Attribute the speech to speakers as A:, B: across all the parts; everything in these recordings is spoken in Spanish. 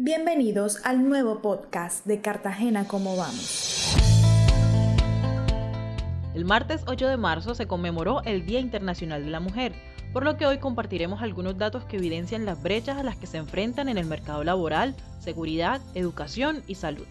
A: Bienvenidos al nuevo podcast de Cartagena Cómo Vamos.
B: El martes 8 de marzo se conmemoró el Día Internacional de la Mujer, por lo que hoy compartiremos algunos datos que evidencian las brechas a las que se enfrentan en el mercado laboral, seguridad, educación y salud.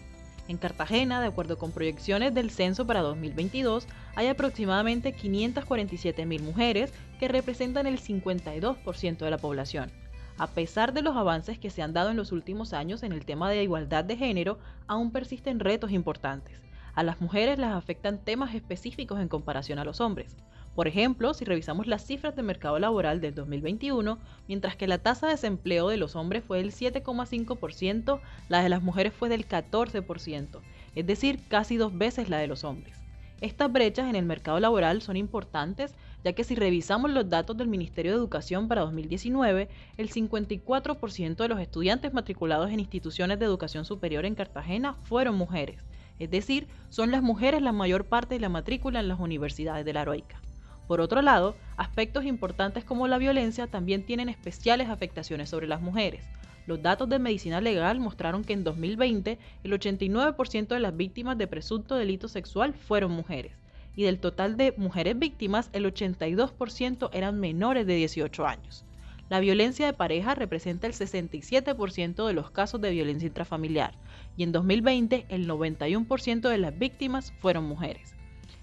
B: En Cartagena, de acuerdo con proyecciones del censo para 2022, hay aproximadamente 547.000 mujeres que representan el 52% de la población. A pesar de los avances que se han dado en los últimos años en el tema de igualdad de género, aún persisten retos importantes. A las mujeres las afectan temas específicos en comparación a los hombres. Por ejemplo, si revisamos las cifras de mercado laboral del 2021, mientras que la tasa de desempleo de los hombres fue del 7,5%, la de las mujeres fue del 14%, es decir, casi dos veces la de los hombres. Estas brechas en el mercado laboral son importantes ya que si revisamos los datos del Ministerio de Educación para 2019, el 54% de los estudiantes matriculados en instituciones de educación superior en Cartagena fueron mujeres, es decir, son las mujeres la mayor parte de la matrícula en las universidades de la Heroica. Por otro lado, aspectos importantes como la violencia también tienen especiales afectaciones sobre las mujeres, los datos de medicina legal mostraron que en 2020 el 89% de las víctimas de presunto delito sexual fueron mujeres, y del total de mujeres víctimas el 82% eran menores de 18 años. La violencia de pareja representa el 67% de los casos de violencia intrafamiliar y en 2020 el 91% de las víctimas fueron mujeres.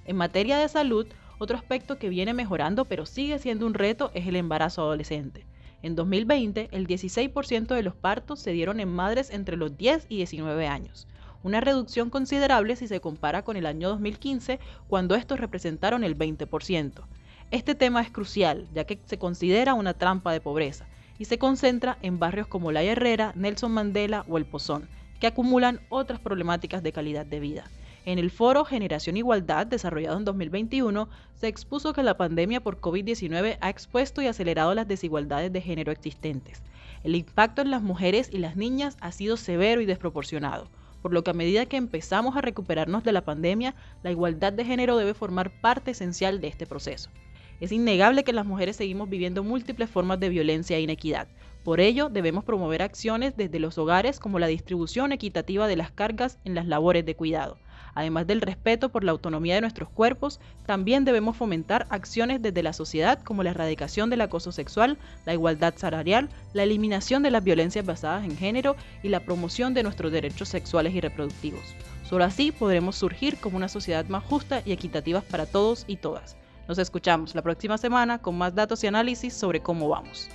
B: En materia de salud, otro aspecto que viene mejorando pero sigue siendo un reto es el embarazo adolescente. En 2020, el 16% de los partos se dieron en madres entre los 10 y 19 años, una reducción considerable si se compara con el año 2015, cuando estos representaron el 20%. Este tema es crucial, ya que se considera una trampa de pobreza y se concentra en barrios como La Herrera, Nelson Mandela o El Pozón, que acumulan otras problemáticas de calidad de vida. En el foro Generación Igualdad, desarrollado en 2021, se expuso que la pandemia por COVID-19 ha expuesto y acelerado las desigualdades de género existentes. El impacto en las mujeres y las niñas ha sido severo y desproporcionado, por lo que a medida que empezamos a recuperarnos de la pandemia, la igualdad de género debe formar parte esencial de este proceso. Es innegable que las mujeres seguimos viviendo múltiples formas de violencia e inequidad. Por ello, debemos promover acciones desde los hogares como la distribución equitativa de las cargas en las labores de cuidado Además del respeto por la autonomía de nuestros cuerpos, también debemos fomentar acciones desde la sociedad como la erradicación del acoso sexual, la igualdad salarial, la eliminación de las violencias basadas en género y la promoción de nuestros derechos sexuales y reproductivos. Solo así podremos surgir como una sociedad más justa y equitativa para todos y todas. Nos escuchamos la próxima semana con más datos y análisis sobre cómo vamos.